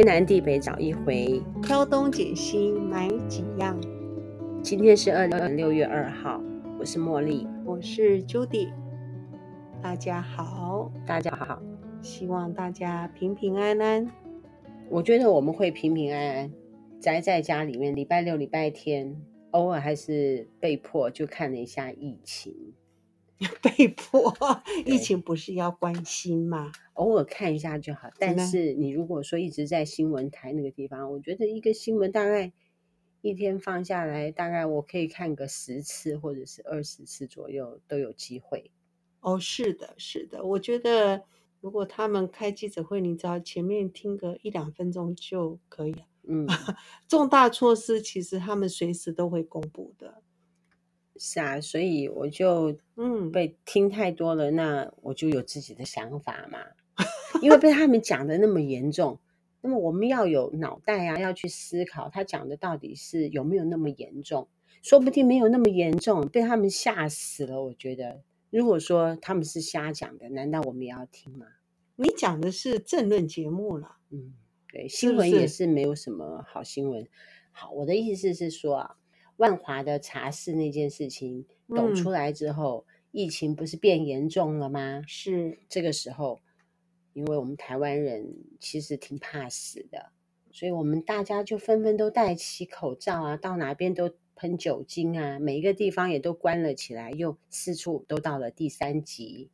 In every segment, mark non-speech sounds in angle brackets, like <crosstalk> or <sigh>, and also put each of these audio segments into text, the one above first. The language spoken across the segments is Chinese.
天南地北找一回，挑东拣西买几样。今天是二零六月二号，我是茉莉，我是 Judy，大家好，大家好，希望大家平平安安。我觉得我们会平平安安，宅在家里面。礼拜六、礼拜天，偶尔还是被迫就看了一下疫情。<laughs> 被迫，疫情不是要关心吗？偶尔看一下就好。但是你如果说一直在新闻台那个地方，我觉得一个新闻大概一天放下来，大概我可以看个十次或者是二十次左右都有机会。哦，是的，是的。我觉得如果他们开记者会，你只要前面听个一两分钟就可以了。嗯，<laughs> 重大措施其实他们随时都会公布的。是啊，所以我就嗯被听太多了，嗯，那我就有自己的想法嘛。因为被他们讲的那么严重，那么我们要有脑袋啊，要去思考他讲的到底是有没有那么严重。说不定没有那么严重，被他们吓死了。我觉得，如果说他们是瞎讲的，难道我们也要听吗？你讲的是政论节目了，嗯，对，新闻也是没有什么好新闻。好，我的意思是说啊。万华的茶室那件事情抖出来之后，嗯，疫情不是变严重了吗？是这个时候，因为我们台湾人其实挺怕死的，所以我们大家就纷纷都戴起口罩啊，到哪边都喷酒精啊，每一个地方也都关了起来，又四处都到了第三级。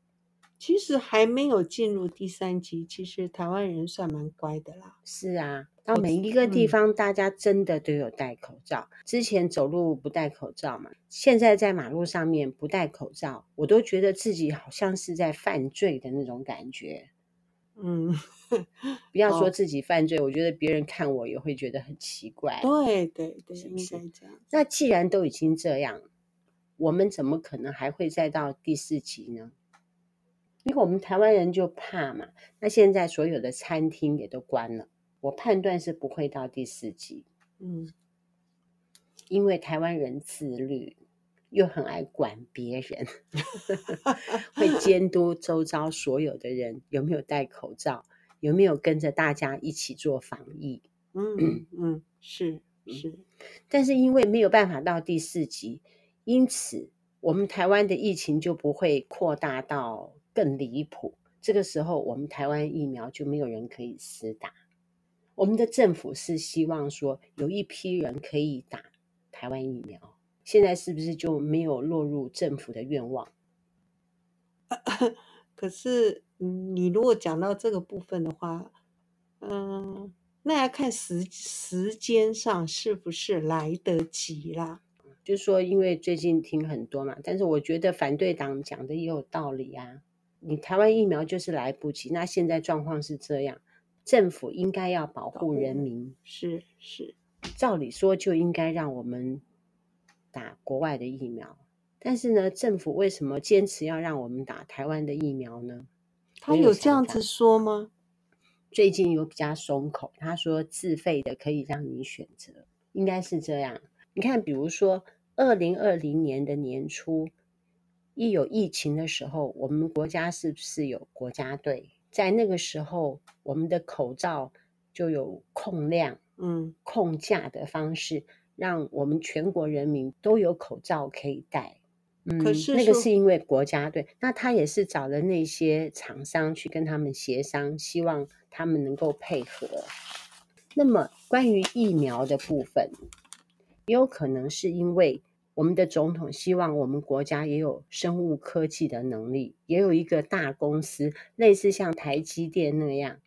其实还没有进入第三级，其实台湾人算蛮乖的啦。是啊。到每一个地方，大家真的都有戴口罩。嗯。之前走路不戴口罩嘛，现在在马路上面不戴口罩，我都觉得自己好像是在犯罪的那种感觉。嗯，<laughs> 不要说自己犯罪，哦，我觉得别人看我也会觉得很奇怪。对对对，应该这样。那既然都已经这样，我们怎么可能还会再到第四级呢？因为我们台湾人就怕嘛。那现在所有的餐厅也都关了。我判断是不会到第四级，嗯，因为台湾人自律，又很爱管别人，<laughs> 会监督周遭所有的人有没有戴口罩，有没有跟着大家一起做防疫，嗯嗯嗯，是是，但是因为没有办法到第四级，因此我们台湾的疫情就不会扩大到更离谱，这个时候我们台湾疫苗就没有人可以施打。我们的政府是希望说有一批人可以打台湾疫苗，现在是不是就没有落入政府的愿望？<coughs> 可是，你如果讲到这个部分的话，嗯，那要看时时间上是不是来得及啦。就是说，因为最近听很多嘛，但是我觉得反对党讲的也有道理啊。你台湾疫苗就是来不及，那现在状况是这样。政府应该要保护人民，是是，照理说就应该让我们打国外的疫苗，但是呢，政府为什么坚持要让我们打台湾的疫苗呢？他有这样子说吗？最近有比较松口，他说自费的可以让你选择，应该是这样。你看，比如说二零二零年的年初，一有疫情的时候，我们国家是不是有国家队？在那个时候，我们的口罩就有控量、嗯，控价的方式，让我们全国人民都有口罩可以戴。嗯，可是那个是因为国家队，那他也是找了那些厂商去跟他们协商，希望他们能够配合。那么关于疫苗的部分，也有可能是因为。我们的总统希望我们国家也有生物科技的能力，也有一个大公司，类似像台积电那样，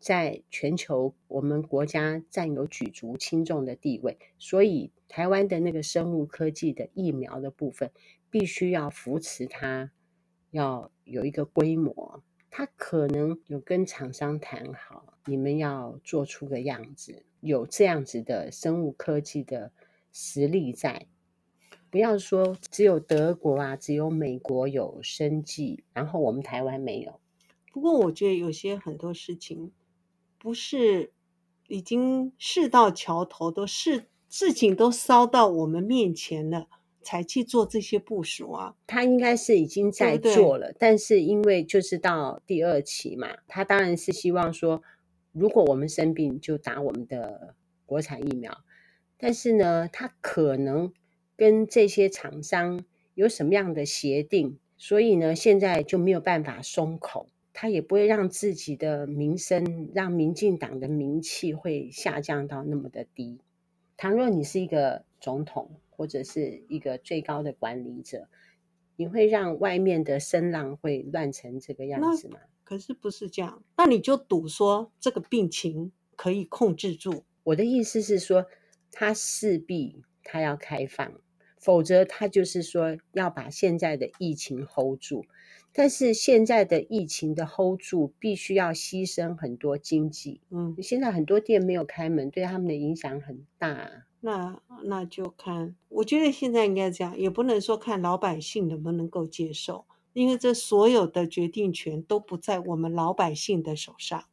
在全球我们国家占有举足轻重的地位。所以，台湾的那个生物科技的疫苗的部分，必须要扶持它，要有一个规模。它可能有跟厂商谈好，你们要做出个样子，有这样子的生物科技的实力在。不要说只有德国啊，只有美国有生计，然后我们台湾没有。不过我觉得有些很多事情不是已经事到桥头，都事事情都烧到我们面前了，才去做这些部署啊。他应该是已经在做了，对对，但是因为就是到第二期嘛，他当然是希望说如果我们生病就打我们的国产疫苗，但是呢，他可能跟这些厂商有什么样的协定，所以呢，现在就没有办法松口，他也不会让自己的名声，让民进党的名气会下降到那么的低。倘若你是一个总统或者是一个最高的管理者，你会让外面的声浪会乱成这个样子吗？可是不是这样，那你就赌说这个病情可以控制住。我的意思是说，他势必他要开放，否则他就是说要把现在的疫情 hold 住。但是现在的疫情的 hold 住，必须要牺牲很多经济。嗯，现在很多店没有开门，对他们的影响很大。那那就看，我觉得现在应该这样，也不能说看老百姓能不能够接受。因为这所有的决定权都不在我们老百姓的手上，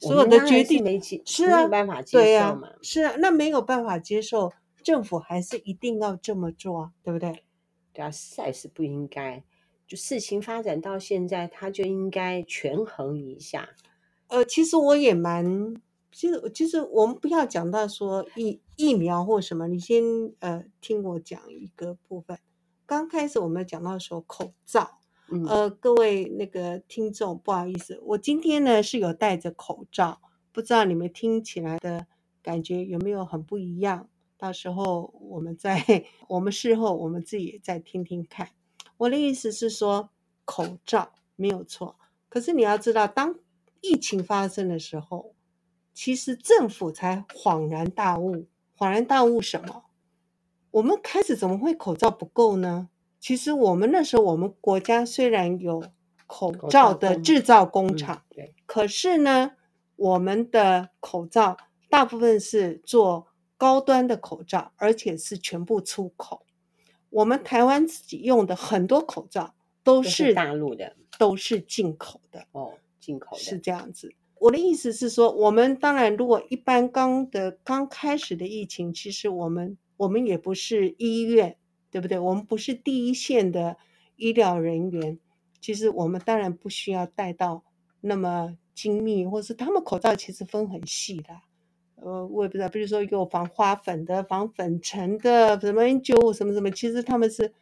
所有的决定没是啊，没有办法接受嘛，是啊，那没有办法接受，政府还是一定要这么做啊，对不对？对啊，实在是不应该。就事情发展到现在，他就应该权衡一下。呃，其实我也蛮，其实其实我们不要讲到说疫疫苗或什么，你先呃听我讲一个部分。刚开始我们讲到说口罩。呃，各位那个听众，不好意思，我今天呢是有戴着口罩，不知道你们听起来的感觉有没有很不一样？到时候我们再，<laughs> 我们事后我们自己再听听看。我的意思是说，口罩没有错，可是你要知道，当疫情发生的时候，其实政府才恍然大悟。恍然大悟什么？我们开始怎么会口罩不够呢？其实我们那时候，我们国家虽然有口罩的制造工厂，可是呢，我们的口罩大部分是做高端的口罩，而且是全部出口。我们台湾自己用的很多口罩都是，是大陆的，都是进口的。哦，进口的是这样子。我的意思是说，我们当然如果一般刚的刚开始的疫情，其实我们我们也不是医院。对不对？我们不是第一线的医疗人员，其实我们当然不需要带到那么精密，或是他们口罩其实分很细的。呃，我也不知道，比如说有防花粉的、防粉尘的，什么 N95 什么什么，其实他们是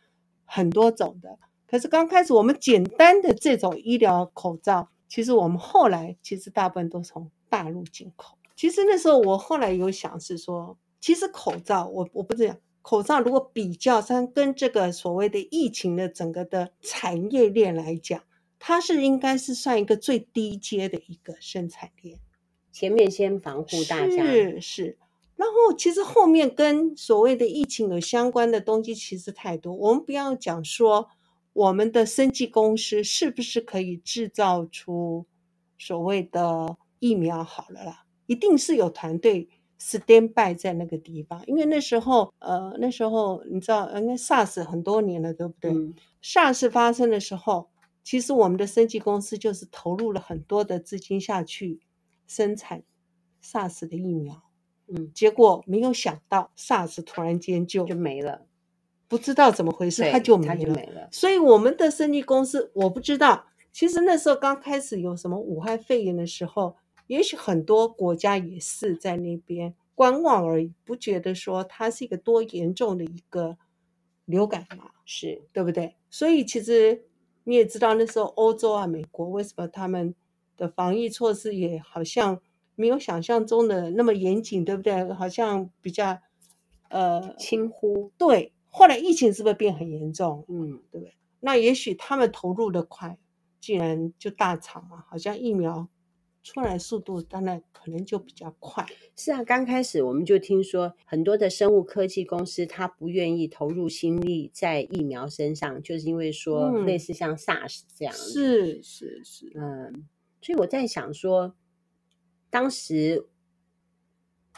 很多种的。可是刚开始我们简单的这种医疗口罩，其实我们后来其实大部分都从大陆进口。其实那时候我后来有想是说，其实口罩我我不这样。口罩如果比较上跟这个所谓的疫情的整个的产业链来讲，它是应该是算一个最低阶的一个生产链，前面先防护大家是是，然后其实后面跟所谓的疫情有相关的东西其实太多，我们不要讲说我们的生技公司是不是可以制造出所谓的疫苗好了啦，一定是有团队。stand by 在那个地方，因为那时候，呃，那时候你知道，应该 SARS 很多年了，对不对？嗯。SARS 发生的时候，其实我们的生技公司就是投入了很多的资金下去生产 SARS 的疫苗，嗯，结果没有想到 SARS 突然间就就没了，不知道怎么回事，它就没了，没了。所以我们的生技公司，我不知道，其实那时候刚开始有什么武汉肺炎的时候。也许很多国家也是在那边观望而已，不觉得说它是一个多严重的一个流感嘛，是对不对？所以其实你也知道，那时候欧洲啊、美国为什么他们的防疫措施也好像没有想象中的那么严谨，对不对？好像比较呃轻忽。对，后来疫情是不是变很严重？嗯，对不对？那也许他们投入的快，既然就大厂嘛，好像疫苗。出来速度当然可能就比较快。是啊，刚开始我们就听说很多的生物科技公司，他不愿意投入心力在疫苗身上，就是因为说类似像 SARS 这样。是是是，嗯，所以我在想说，当时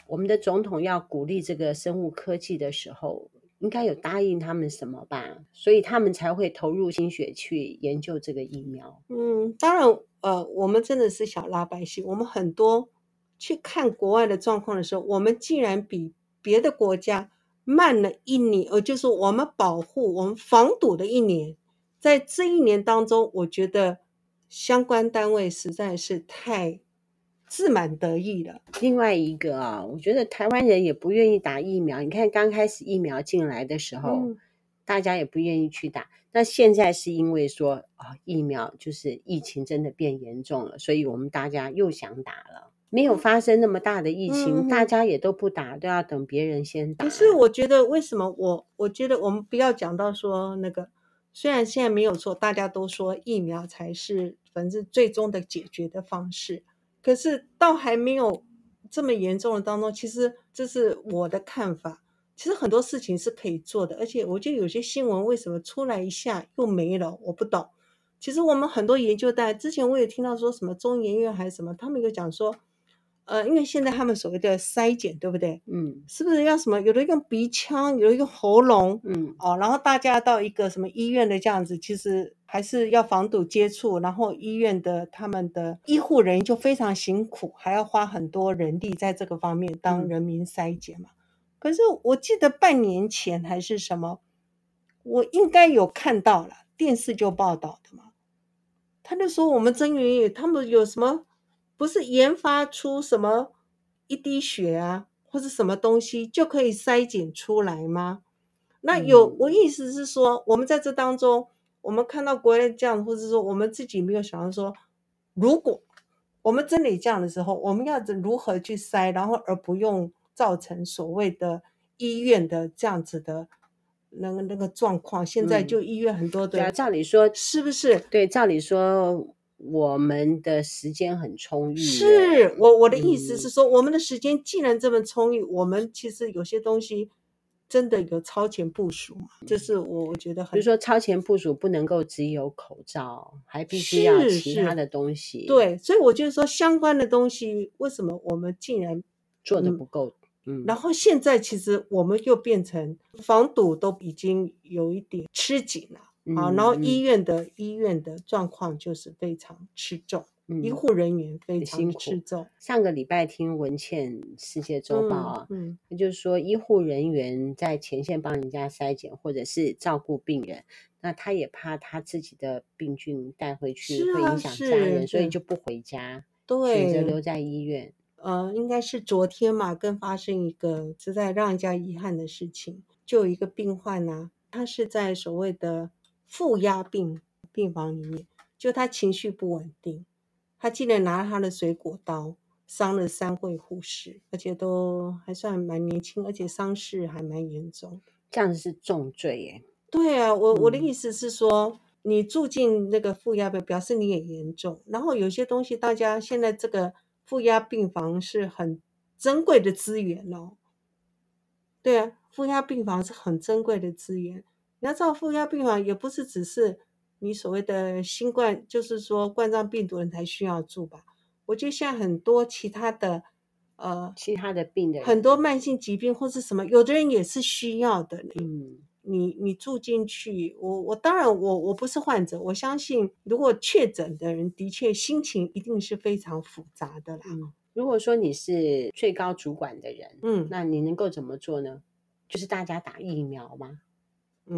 我们的总统要鼓励这个生物科技的时候，应该有答应他们什么吧？所以他们才会投入心血去研究这个疫苗。嗯，当然。呃，我们真的是小老百姓。我们很多去看国外的状况的时候，我们竟然比别的国家慢了一年，呃，就是我们保护、我们防堵的一年。在这一年当中，我觉得相关单位实在是太自满得意了。另外一个啊，我觉得台湾人也不愿意打疫苗。你看刚开始疫苗进来的时候，嗯、大家也不愿意去打。那现在是因为说啊，疫苗就是疫情真的变严重了，所以我们大家又想打了。没有发生那么大的疫情，嗯、大家也都不打，都要等别人先打。可是我觉得，为什么我我觉得我们不要讲到说那个，虽然现在没有错，大家都说疫苗才是反正最终的解决的方式，可是到还没有这么严重的当中，其实这是我的看法。其实很多事情是可以做的，而且我觉得有些新闻为什么出来一下又没了，我不懂。其实我们很多研究带之前我也听到说什么中研院还是什么，他们有讲说。呃，因为现在他们所谓的筛检，对不对？嗯，是不是要什么？有的用鼻腔，有的用喉咙，嗯，哦，然后大家到一个什么医院的这样子，其实还是要防堵接触，然后医院的他们的医护人员就非常辛苦，还要花很多人力在这个方面当人民筛检嘛。嗯，可是我记得半年前还是什么，我应该有看到了电视就报道的嘛，他就说我们曾云他们有什么。不是研发出什么一滴血啊，或者什么东西就可以筛检出来吗？那有，我意思是说，我们在这当中，我们看到国内这样，或者说我们自己没有想到说，如果我们真的这样的时候，我们要如何去筛，然后而不用造成所谓的医院的这样子的那个那个状况。现在就医院很多的，对啊，照理说是不是？对，照理说。我们的时间很充裕，是我我的意思是说，嗯、我们的时间既然这么充裕，我们其实有些东西真的有超前部署嘛？这、嗯、是我我觉得很，比如说超前部署不能够只有口罩，还必须要其他的东西。对，所以我就是说相关的东西，为什么我们竟然做的不够？嗯，然后现在其实我们又变成防堵都已经有一点吃紧了。好，然后医院的、嗯、医院的状况就是非常吃重，嗯、医护人员非常吃重。上个礼拜听文倩世界周报啊，嗯，嗯就是说医护人员在前线帮人家筛检或者是照顾病人，那他也怕他自己的病菌带回去会影响家人，所以就不回家，对，选择留在医院。呃，应该是昨天嘛，更发生一个实在让人家遗憾的事情，就有一个病患呢、啊，他是在所谓的。负压病病房里面，就他情绪不稳定，他竟然拿了他的水果刀伤了三位护士，而且都还算蛮年轻，而且伤势还蛮严重。这样子是重罪耶？对啊，我我的意思是说，嗯、你住进那个负压病，表示你也严重。然后有些东西，大家现在这个负压病房是很珍贵的资源哦。对啊，负压病房是很珍贵的资源。你要知道，负压病房也不是只是你所谓的新冠，就是说冠状病毒人才需要住吧？我觉得现在很多其他的，呃，其他的病的很多慢性疾病或是什么，有的人也是需要的。嗯，你你住进去，我我当然我我不是患者，我相信如果确诊的人的确心情一定是非常复杂的啦。嗯，如果说你是最高主管的人，嗯，那你能够怎么做呢？就是大家打疫苗吗？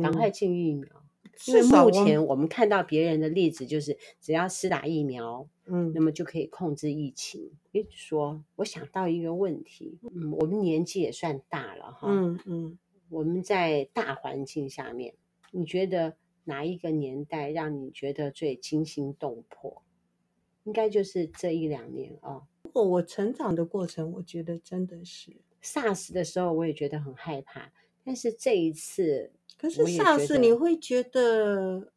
赶快进疫苗，嗯、因为目前我们看到别人的例子，就是只要施打疫苗，嗯，那么就可以控制疫情。比如说，我想到一个问题，嗯，我们年纪也算大了哈，嗯嗯，我们在大环境下面，你觉得哪一个年代让你觉得最惊心动魄？应该就是这一两年啊。如果我成长的过程，我觉得真的是 SARS 的时候，我也觉得很害怕，但是这一次。可是上次你会觉得，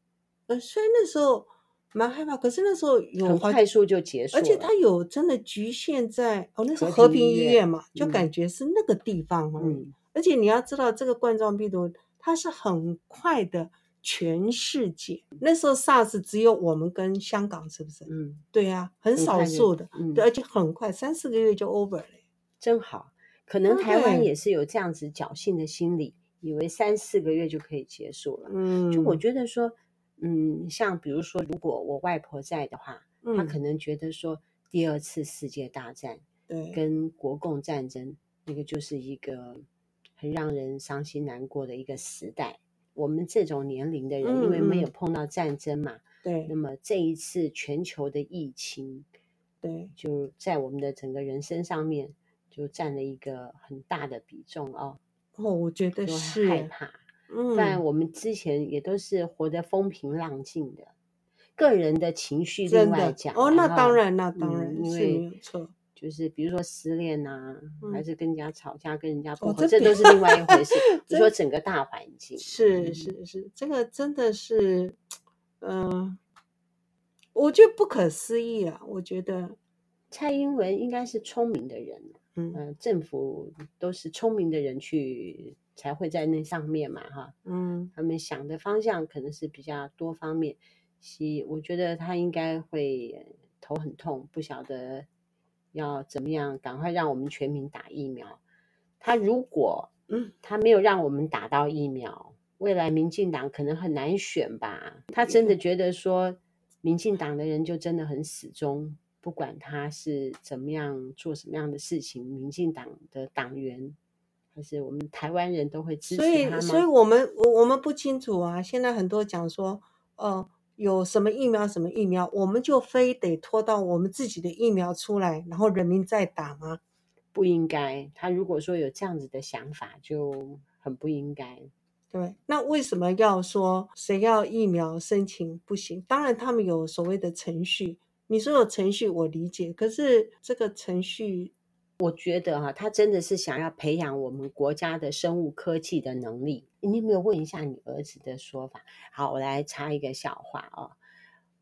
呃，虽然那时候蛮害怕，可是那时候有很快速就结束，而且它有真的局限在哦，那是和平医院嘛，就感觉是那个地方而已。嗯、而且你要知道，这个冠状病毒它是很快的，全世界那时候 SARS 只有我们跟香港，是不是？嗯，对呀、啊，很少数的，嗯、对，而且很快三四个月就 over 了，真好。可能台湾也是有这样子侥幸的心理。以为三四个月就可以结束了，嗯，就我觉得说，嗯，像比如说，如果我外婆在的话，嗯，她可能觉得说，第二次世界大战，对，跟国共战争，那个就是一个很让人伤心难过的一个时代。我们这种年龄的人，因为没有碰到战争嘛，对，那么这一次全球的疫情，对，就在我们的整个人生上面就占了一个很大的比重哦。哦，我觉得是害怕。嗯，但我们之前也都是活得风平浪静的，个人的情绪另外讲。哦，那当然，那当然，嗯、因为没有错。就是比如说失恋啊，嗯、还是跟人家吵架，跟人家不和，哦、这，这都是另外一回事。<laughs> 就说整个大环境，是是是，这个真的是，嗯、呃，我觉得不可思议啊！我觉得蔡英文应该是聪明的人，嗯、呃，政府都是聪明的人去才会在那上面嘛，哈，嗯，他们想的方向可能是比较多方面，西我觉得他应该会头很痛，不晓得。要怎么样？赶快让我们全民打疫苗。他如果嗯，他没有让我们打到疫苗，未来民进党可能很难选吧？他真的觉得说，民进党的人就真的很死忠，不管他是怎么样做什么样的事情，民进党的党员还是我们台湾人都会支持？所以，所以我们我我们不清楚啊。现在很多讲说，呃。有什么疫苗，什么疫苗，我们就非得拖到我们自己的疫苗出来，然后人民再打吗？不应该。他如果说有这样子的想法，就很不应该。对，那为什么要说谁要疫苗申请不行？当然，他们有所谓的程序。你说有程序，我理解。可是这个程序。我觉得哈、啊，他真的是想要培养我们国家的生物科技的能力。你有没有问一下你儿子的说法？好，我来插一个笑话哦。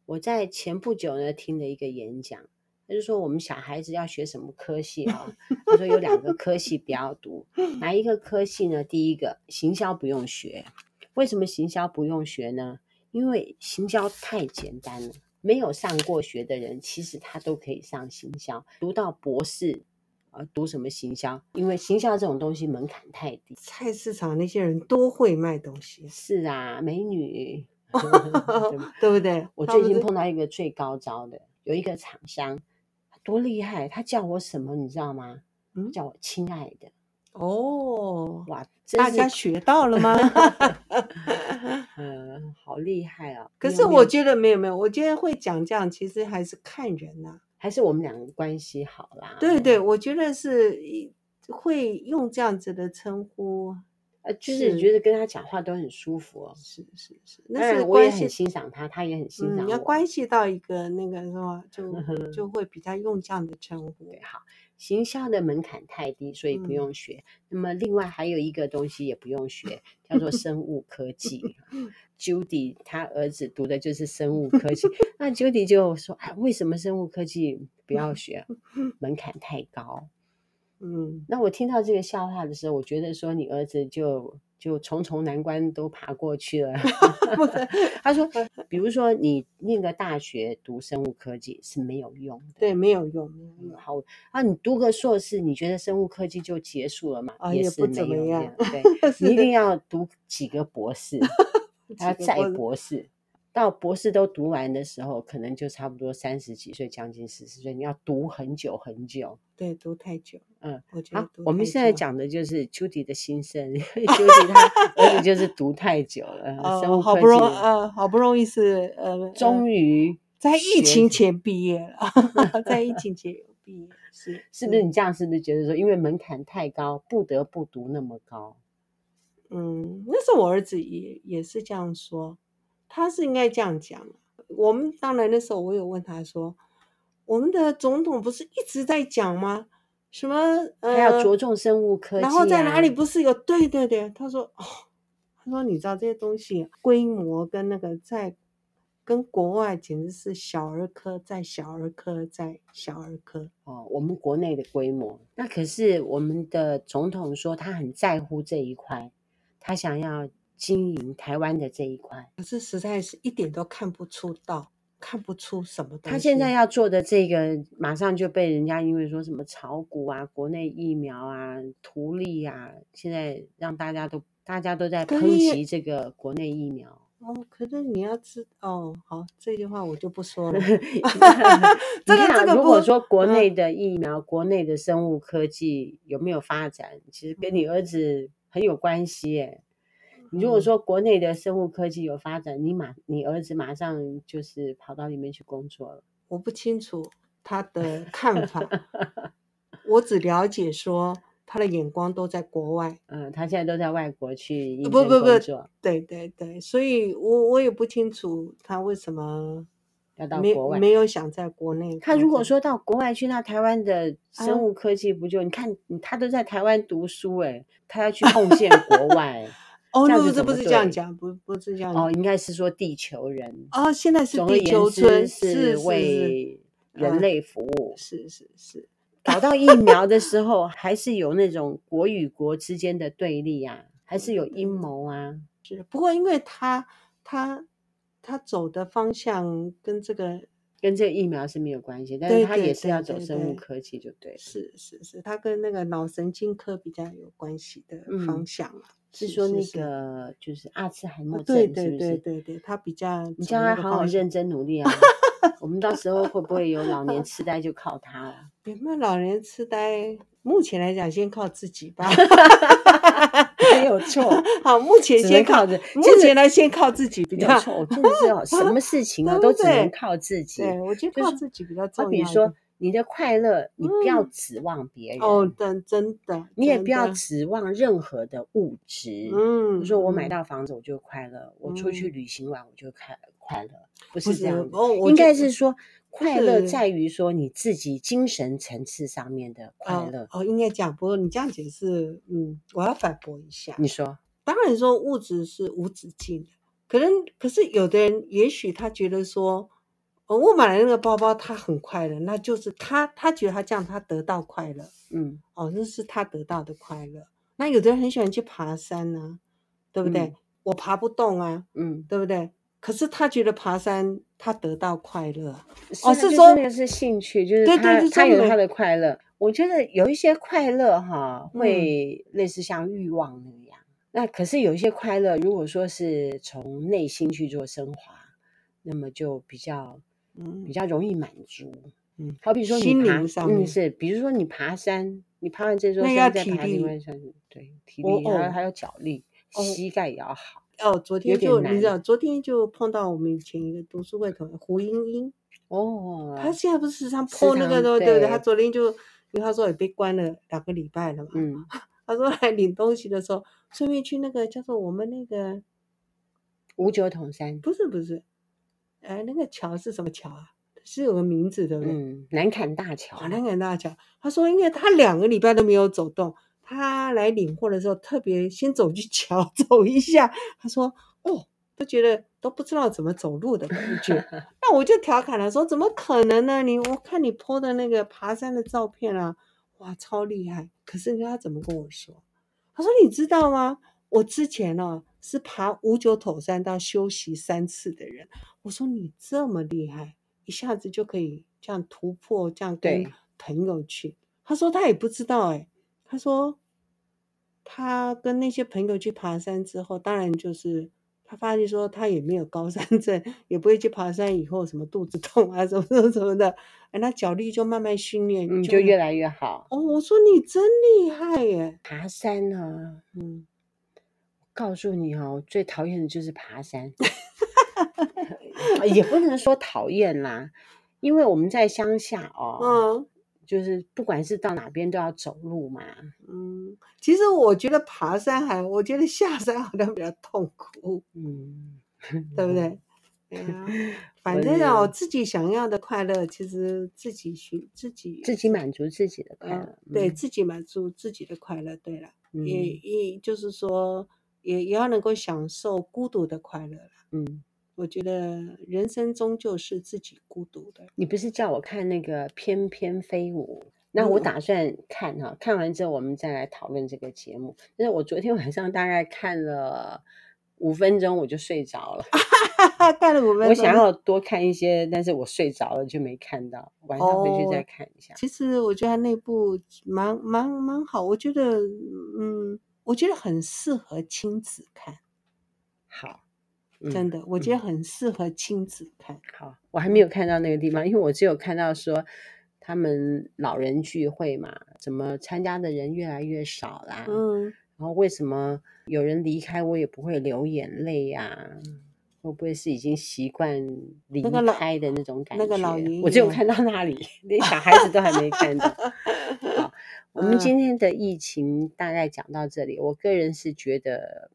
我在前不久呢听了一个演讲，他就说我们小孩子要学什么科系啊？他说有两个科系不要读，哪一个科系呢？第一个行销不用学。为什么行销不用学呢？因为行销太简单了，没有上过学的人其实他都可以上行销，读到博士。啊，读什么行销？因为行销这种东西门槛太低。菜市场那些人多会卖东西。是啊，美女，<laughs> 对不对？我最近碰到一个最高招的，有一个厂商，多厉害！他叫我什么，你知道吗？嗯，叫我亲爱的。哦，哇，大家学到了吗？<laughs> 嗯，好厉害啊！可是我觉得没有没有，我觉得会讲这样，其实还是看人呐、啊。还是我们两个关系好啦。对对，我觉得是会用这样子的称呼，呃，就是觉得跟他讲话都很舒服哦。是是是，那是我也很欣赏他，他也很欣赏我。你、嗯、要关系到一个那个是吧？就就会比较用这样的称呼。对，好，行销的门槛太低，所以不用学。嗯、那么另外还有一个东西也不用学，<laughs> 叫做生物科技。<laughs> Judy 他儿子读的就是生物科技，那 Judy 就说：“哎，为什么生物科技不要学？<laughs> 门槛太高。”嗯，那我听到这个笑话的时候，我觉得说你儿子就就重重难关都爬过去了。<laughs> 他说：“比如说你念个大学读生物科技是没有用的，对，没有用，没有用。好啊，你读个硕士，你觉得生物科技就结束了嘛？啊，也是没有用。对，<laughs> 你一定要读几个博士。”他再博士，到博士都读完的时候，可能就差不多三十几岁，将近四十岁。你要读很久很久，对，读太久。嗯，我觉得。我们现在讲的就是 Judy 的心声，Judy 他 <laughs> 儿子就是读太久了，呃、生物科技好不容易，呃，好不容易是呃，终于在疫情前毕业了，<laughs> 在疫情前毕业，是是不是？你这样是不是觉得说，因为门槛太高，不得不读那么高？嗯，那时候我儿子也也是这样说，他是应该这样讲。我们当然那时候我有问他说，我们的总统不是一直在讲吗？什么呃，他要着重生物科技啊，然后在哪里不是有？对对对，他说哦，他说你知道这些东西规模跟那个在跟国外简直是小儿科，在小儿科，在小儿科哦。我们国内的规模，那可是我们的总统说他很在乎这一块。他想要经营台湾的这一块，可是实在是一点都看不出道，看不出什么东西。他现在要做的这个，马上就被人家因为说什么炒股啊、国内疫苗啊、图利啊，现在让大家都大家都在抨击这个国内疫苗。哦，可是你要知哦，好，这句话我就不说了。<laughs> 这个这个，如果说国内的疫苗、嗯、国内的生物科技有没有发展，其实跟你儿子。很有关系耶。你如果说国内的生物科技有发展，你马你儿子马上就是跑到里面去工作了。我不清楚，他的看法。<laughs> 我只了解说他的眼光都在国外。嗯，他现在都在外国去不不不工作，对对对，所以我我也不清楚他为什么要到没国外。没有想在国内。他如果说到国外去，那台湾的生物科技不就？啊、你看，他都在台湾读书，哎，他要去贡献 <laughs> 国外。哦，那不是不是这样讲，不不是这样讲。哦，应该是说地球人。哦，现在是地球村，是为人类服务。是是是。搞到疫苗的时候，还是有那种国与国之间的对立啊，还是有阴谋啊。是，不过因为他他他走的方向跟这个跟这个疫苗是没有关系，但是他也是要走生物科技，就对。是是是，他跟那个脑神经科比较有关系的方向啊。是说那个就是阿兹海默症，对对对对对，他比较。你将来好好认真努力啊。<laughs> <laughs> 我们到时候会不会有老年痴呆，就靠他了？有没有老年痴呆？目前来讲，先靠自己吧。<laughs> 没有错。<laughs> 好，目前先靠着。目前来先靠自己比较错。真的是什么事情啊，都只能靠自己。对，我觉得靠自己比较重要。比如说，你的快乐，你不要指望别人。哦，真真的。你也不要指望任何的物质。嗯。比如说，我买到房子，我就快乐；我出去旅行完，我就快乐。快乐不是这样的，应该是说快乐在于说你自己精神层次上面的快乐。哦，应该讲，不过你这样解释，嗯，我要反驳一下。你说，当然说物质是无止境的，可能可是有的人也许他觉得说，哦，我买了那个包包，他很快乐，那就是他他觉得他这样他得到快乐，嗯，哦，那是他得到的快乐。那有的人很喜欢去爬山呢，对不对？我爬不动啊，嗯，对不对？可是他觉得爬山他得到快乐，哦，是说那个是兴趣，就是他他有他的快乐。我觉得有一些快乐哈，会类似像欲望那样。那可是有一些快乐，如果说是从内心去做升华，那么就比较嗯比较容易满足。嗯，好比说你爬，嗯是，比如说你爬山，你爬完这座山再爬另外一山，对，体力还有还有脚力，膝盖也要好。哦，昨天就你知道，昨天就碰到我们以前一个读书会同学胡英英哦，他现在不是时常 po 那个的，对不对？他昨天就因为他说也被关了两个礼拜了嘛，嗯，<laughs> 他说来领东西的时候顺便去那个叫做我们那个五九统山，不是不是，哎，那个桥是什么桥啊？是有个名字的，嗯，南坎大桥，南坎大桥。他说，因为他两个礼拜都没有走动。他来领货的时候，特别先走去 <laughs> 瞧走一下。他说：“哦，都觉得都不知道怎么走路的感觉。<laughs> ”那我就调侃了说：“怎么可能呢？你我看你 po 的那个爬山的照片啊，哇，超厉害！可是你知道他怎么跟我说？他说：‘你知道吗？我之前呢、啊、是爬五九头山到休息三次的人。’我说：‘你这么厉害，一下子就可以这样突破，这样跟朋友去。’他说他也不知道哎、欸，他说。”他跟那些朋友去爬山之后，当然就是他发现说他也没有高山症，也不会去爬山以后什么肚子痛啊什么什么什么的，哎，那脚力就慢慢训练，你，就越来越好。哦，我说你真厉害耶！爬山呢、啊，嗯，我告诉你哦，最讨厌的就是爬山，<laughs> 也不能说讨厌啦，因为我们在乡下哦。嗯。就是不管是到哪边都要走路嘛，嗯，其实我觉得爬山还，我觉得下山好像比较痛苦，嗯，对不对？对啊，<laughs> 反正哦，自己想要的快乐，其实自己去自己自己满足自己的快乐，嗯、对自己满足自己的快乐。对了，嗯、也也就是说，也也要能够享受孤独的快乐了，嗯。我觉得人生终究是自己孤独的。你不是叫我看那个翩翩飞舞？那我打算看哈，看完之后我们再来讨论这个节目。但是我昨天晚上大概看了五分钟，我就睡着了。<laughs> 看了五分钟，我想要多看一些，但是我睡着了就没看到。晚上回去再看一下。哦，其实我觉得那部蛮蛮蛮好，我觉得嗯，我觉得很适合亲子看。好。真的，我觉得很适合亲子看。嗯。好，我还没有看到那个地方，因为我只有看到说他们老人聚会嘛，怎么参加的人越来越少啦？嗯，然后为什么有人离开我也不会流眼泪呀？会不会是已经习惯离开的那种感觉？那个老爷爷，我只有看到那里，<laughs> 连小孩子都还没看到。好，<laughs> 我们今天的疫情大概讲到这里。我个人是觉得，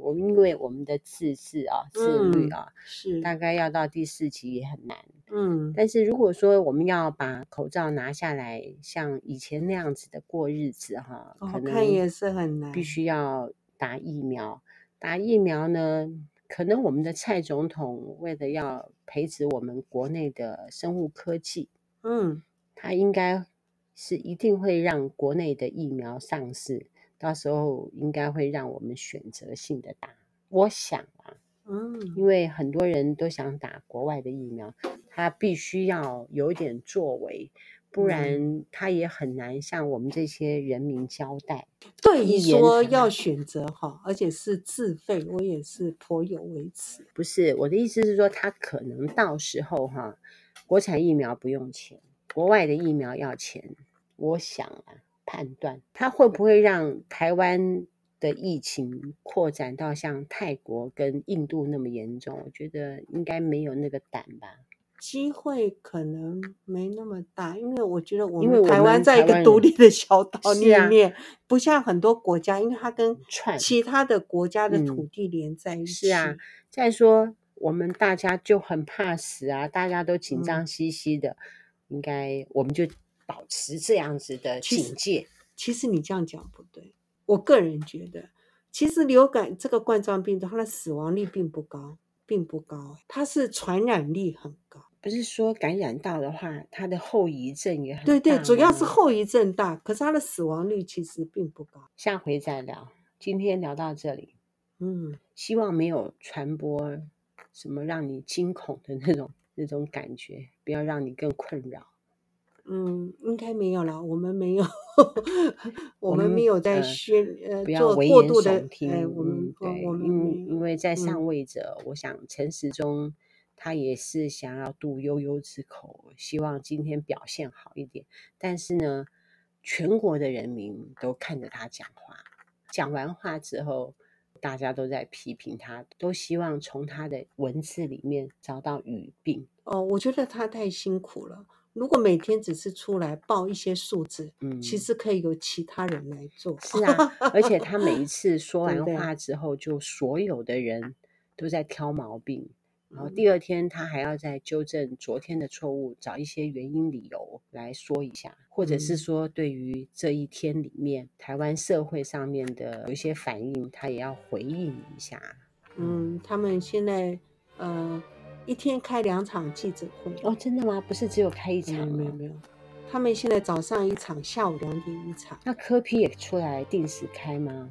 我因为我们的自治啊、自律啊，是大概要到第四期也很难。嗯，但是如果说我们要把口罩拿下来，像以前那样子的过日子哈，可能也是很难，必须要打疫苗。打疫苗呢？可能我们的蔡总统为了要培植我们国内的生物科技，嗯，他应该是一定会让国内的疫苗上市，到时候应该会让我们选择性的打。我想啊，嗯，因为很多人都想打国外的疫苗，他必须要有点作为。不然他也很难向我们这些人民交代。对你说要选择哈，而且是自费，我也是颇有微词。不是，我的意思是说，他可能到时候哈，国产疫苗不用钱，国外的疫苗要钱。我想啊，判断它会不会让台湾的疫情扩展到像泰国跟印度那么严重？我觉得应该没有那个胆吧。机会可能没那么大，因为我觉得我们台湾在一个独立的小岛里面，不像很多国家，因为它跟其他的国家的土地连在一起。是啊，再说我们大家就很怕死啊，大家都紧张兮兮的，嗯、应该我们就保持这样子的警戒。其实，你这样讲不对，我个人觉得，其实流感这个冠状病毒它的死亡率并不高，并不高，它是传染力很高。不是说感染到的话，它的后遗症也很大。对对，主要是后遗症大，可是它的死亡率其实并不高。下回再聊，今天聊到这里。嗯，希望没有传播什么让你惊恐的那种那种感觉，不要让你更困扰。嗯，应该没有了，我们没有，<laughs> 我们没有在宣呃做过度的听。哎，我们对，因因为在上位者，我想陈时中。他也是想要度悠悠之口，希望今天表现好一点。但是呢，全国的人民都看着他讲话，讲完话之后，大家都在批评他，都希望从他的文字里面找到语病。哦，我觉得他太辛苦了。如果每天只是出来报一些数字，嗯，其实可以由其他人来做。是啊，而且他每一次 <laughs> 说完话之后，就所有的人都在挑毛病。然后第二天他还要再纠正昨天的错误，找一些原因理由来说一下，或者是说对于这一天里面台湾社会上面的有一些反应，他也要回应一下。嗯，他们现在呃一天开两场记者会哦，真的吗？不是只有开一场吗？没有没有，他们现在早上一场，下午两点一场。那柯 P 也出来定时开吗？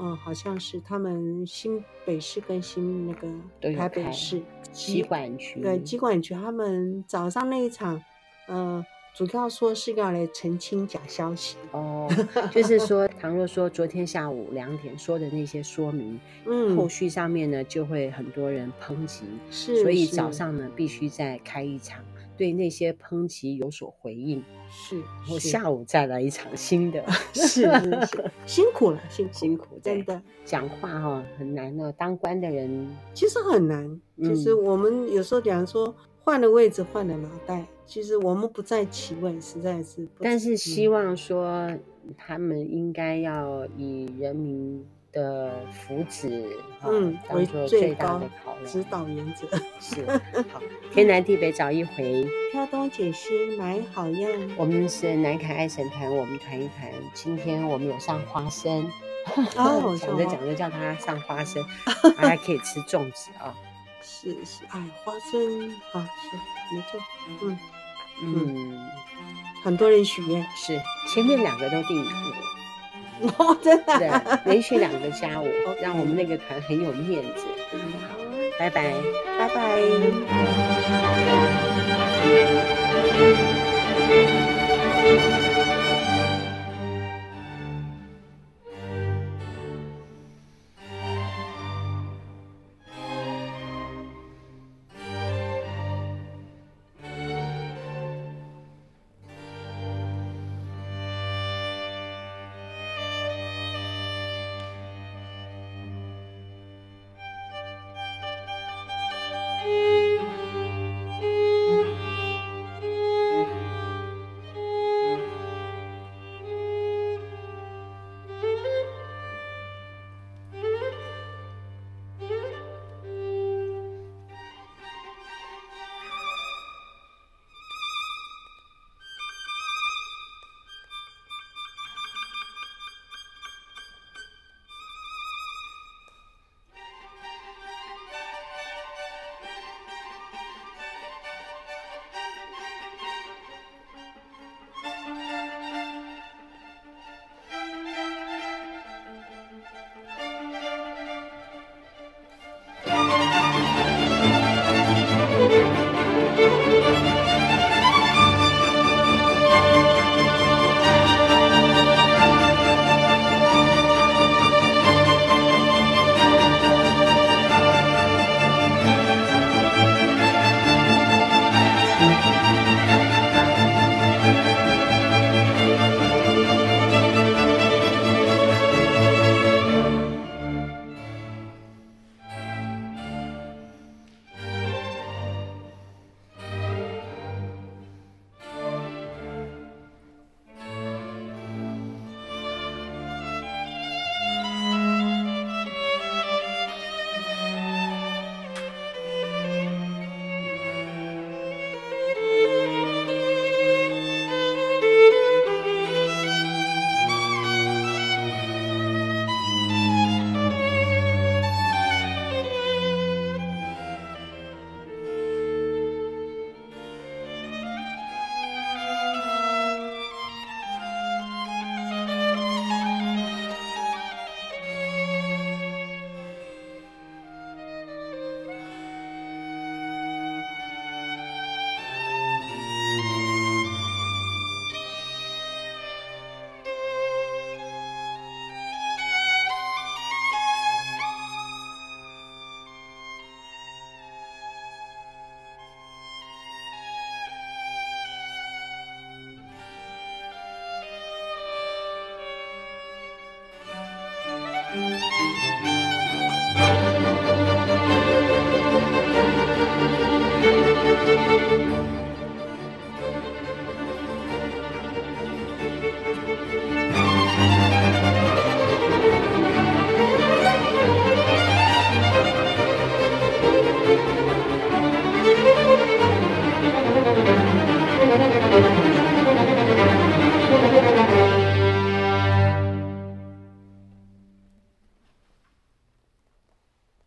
嗯，好像是他们新北市跟新那个台北市疾管局，对疾管局，他们早上那一场，呃，主要说是要来澄清假消息。哦，就是说，倘若说昨天下午两点说的那些说明，嗯，后续上面呢就会很多人抨击，是，所以早上呢必须再开一场。对那些抨击有所回应，是，然后下午再来一场新的，<laughs> 是，是，<laughs> 辛苦了，辛辛苦，真的讲话哈很难的，当官的人其实很难。其实我们有时候讲说换了位置换了脑袋，其实我们不在其位，实在是。但是希望说他们应该要以人民的福祉，嗯，当做最大的考量，指导原则是 <laughs> 好。<laughs> 天南地北找一回，挑东拣西买好样。我们是南凯爱神团，我们团一团。今天我们有上花生，<laughs> 哦，讲着讲着叫他上花生，大家可以吃粽子啊。是是，哎，花生啊，是没错，嗯嗯，很多人许愿，是。前面两个都订了。<laughs> 哦，真的，对，连续两个加五，<laughs> 让我们那个团很有面子。嗯，好，拜拜，拜拜。